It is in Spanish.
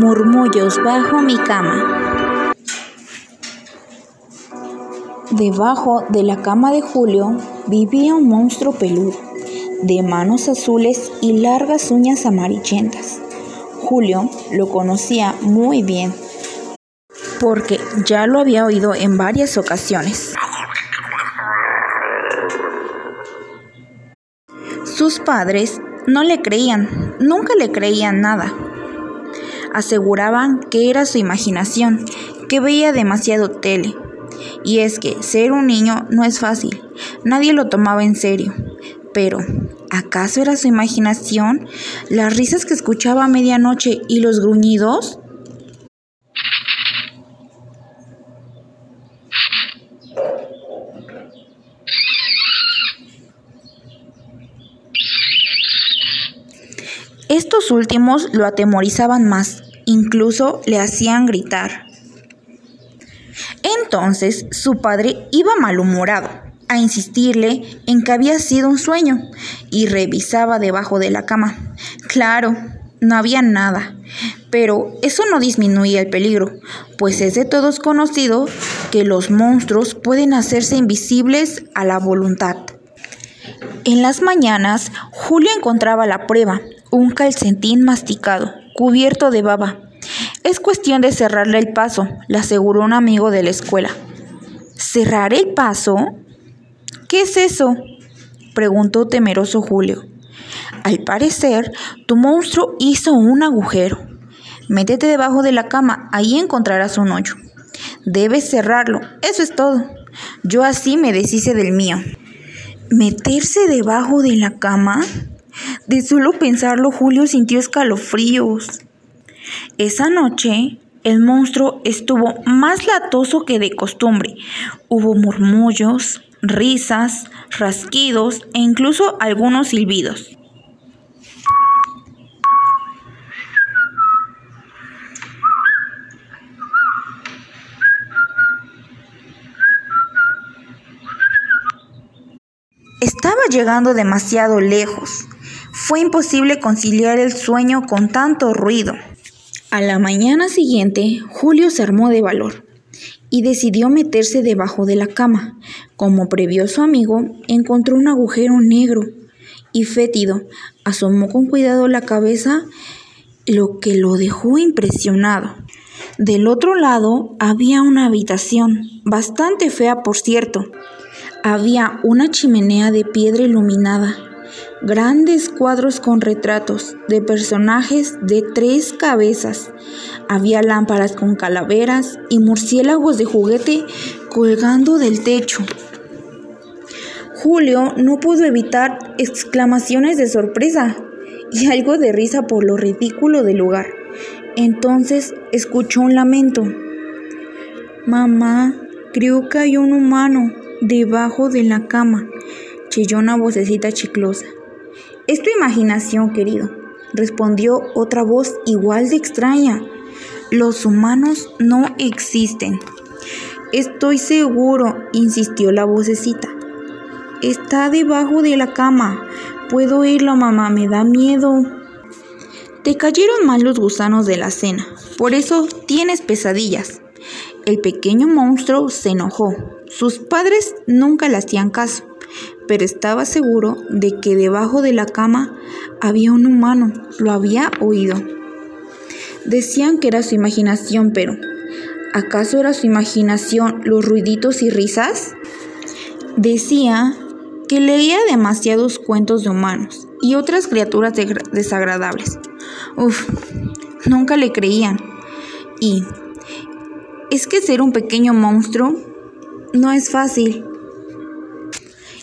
Murmullos bajo mi cama. Debajo de la cama de Julio vivía un monstruo peludo, de manos azules y largas uñas amarillentas. Julio lo conocía muy bien, porque ya lo había oído en varias ocasiones. Sus padres no le creían, nunca le creían nada. Aseguraban que era su imaginación, que veía demasiado tele. Y es que ser un niño no es fácil, nadie lo tomaba en serio. Pero, ¿acaso era su imaginación? ¿Las risas que escuchaba a medianoche y los gruñidos? Estos últimos lo atemorizaban más, incluso le hacían gritar. Entonces su padre iba malhumorado a insistirle en que había sido un sueño y revisaba debajo de la cama. Claro, no había nada, pero eso no disminuía el peligro, pues es de todos conocido que los monstruos pueden hacerse invisibles a la voluntad. En las mañanas, Julio encontraba la prueba, un calcetín masticado, cubierto de baba. Es cuestión de cerrarle el paso, le aseguró un amigo de la escuela. ¿Cerrar el paso? ¿Qué es eso? preguntó temeroso Julio. Al parecer, tu monstruo hizo un agujero. Métete debajo de la cama, ahí encontrarás un hoyo. Debes cerrarlo, eso es todo. Yo así me deshice del mío. ¿Meterse debajo de la cama? De solo pensarlo, Julio sintió escalofríos. Esa noche, el monstruo estuvo más latoso que de costumbre. Hubo murmullos, risas, rasquidos e incluso algunos silbidos. Estaba llegando demasiado lejos. Fue imposible conciliar el sueño con tanto ruido. A la mañana siguiente, Julio se armó de valor y decidió meterse debajo de la cama. Como previó su amigo, encontró un agujero negro y fétido. Asomó con cuidado la cabeza, lo que lo dejó impresionado. Del otro lado había una habitación, bastante fea por cierto, había una chimenea de piedra iluminada, grandes cuadros con retratos de personajes de tres cabezas. Había lámparas con calaveras y murciélagos de juguete colgando del techo. Julio no pudo evitar exclamaciones de sorpresa y algo de risa por lo ridículo del lugar. Entonces escuchó un lamento. Mamá, creo que hay un humano, debajo de la cama, una vocecita chiclosa. Es tu imaginación, querido, respondió otra voz igual de extraña. Los humanos no existen. Estoy seguro, insistió la vocecita. Está debajo de la cama. Puedo oírlo, mamá, me da miedo. Te cayeron mal los gusanos de la cena, por eso tienes pesadillas. El pequeño monstruo se enojó. Sus padres nunca le hacían caso, pero estaba seguro de que debajo de la cama había un humano. Lo había oído. Decían que era su imaginación, pero ¿acaso era su imaginación los ruiditos y risas? Decía que leía demasiados cuentos de humanos y otras criaturas desagradables. Uf, nunca le creían. Y es que ser un pequeño monstruo no es fácil.